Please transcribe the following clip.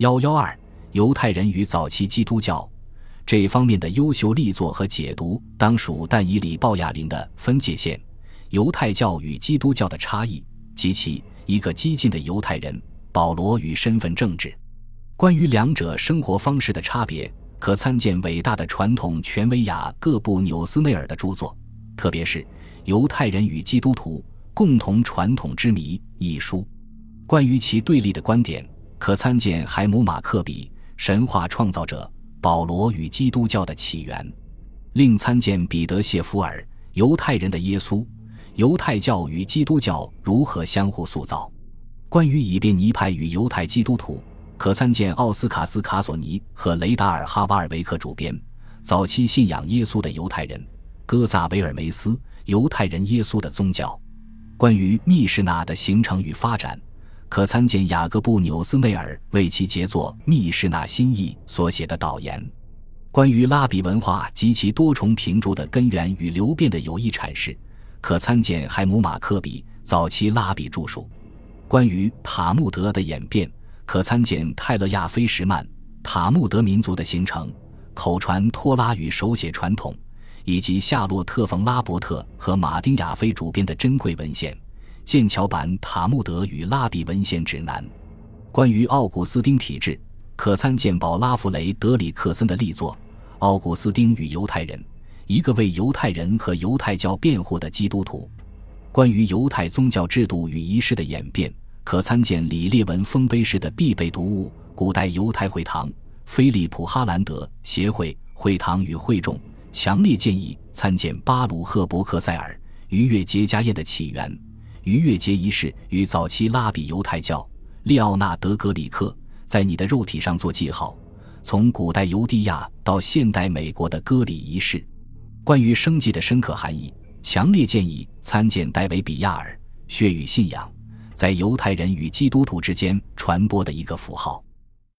幺幺二，犹太人与早期基督教这方面的优秀力作和解读，当属但以里鲍亚林的分界线：犹太教与基督教的差异及其一个激进的犹太人保罗与身份政治。关于两者生活方式的差别，可参见伟大的传统权威雅各布纽斯内尔的著作，特别是《犹太人与基督徒共同传统之谜》一书。关于其对立的观点。可参见海姆马克比神话创造者保罗与基督教的起源，另参见彼得谢弗尔犹太人的耶稣，犹太教与基督教如何相互塑造。关于以便尼派与犹太基督徒，可参见奥斯卡斯卡索尼和雷达尔哈瓦尔维克主编《早期信仰耶稣的犹太人》，戈萨维尔梅斯犹太人耶稣的宗教。关于密室纳的形成与发展。可参见雅各布·纽斯内尔为其杰作《密室那心意》所写的导言，关于拉比文化及其多重评注的根源与流变的有益阐释，可参见海姆马克比早期拉比著述。关于塔木德的演变，可参见泰勒亚菲什曼《塔木德民族的形成》口传托拉与手写传统，以及夏洛特·冯·拉伯特和马丁·亚菲主编的珍贵文献。剑桥版《塔木德与拉比文献指南》，关于奥古斯丁体制，可参见保拉弗雷德里克森的力作《奥古斯丁与犹太人》，一个为犹太人和犹太教辩护的基督徒。关于犹太宗教制度与仪式的演变，可参见李列文丰碑式的必备读物《古代犹太会堂》，菲利普哈兰德协会会堂与会众。强烈建议参见巴鲁赫伯克塞尔逾越节家宴的起源。逾越节仪式与早期拉比犹太教利奥纳德格里克在你的肉体上做记号，从古代犹地亚到现代美国的割礼仪式，关于生计的深刻含义，强烈建议参见戴维比亚尔血与信仰在犹太人与基督徒之间传播的一个符号。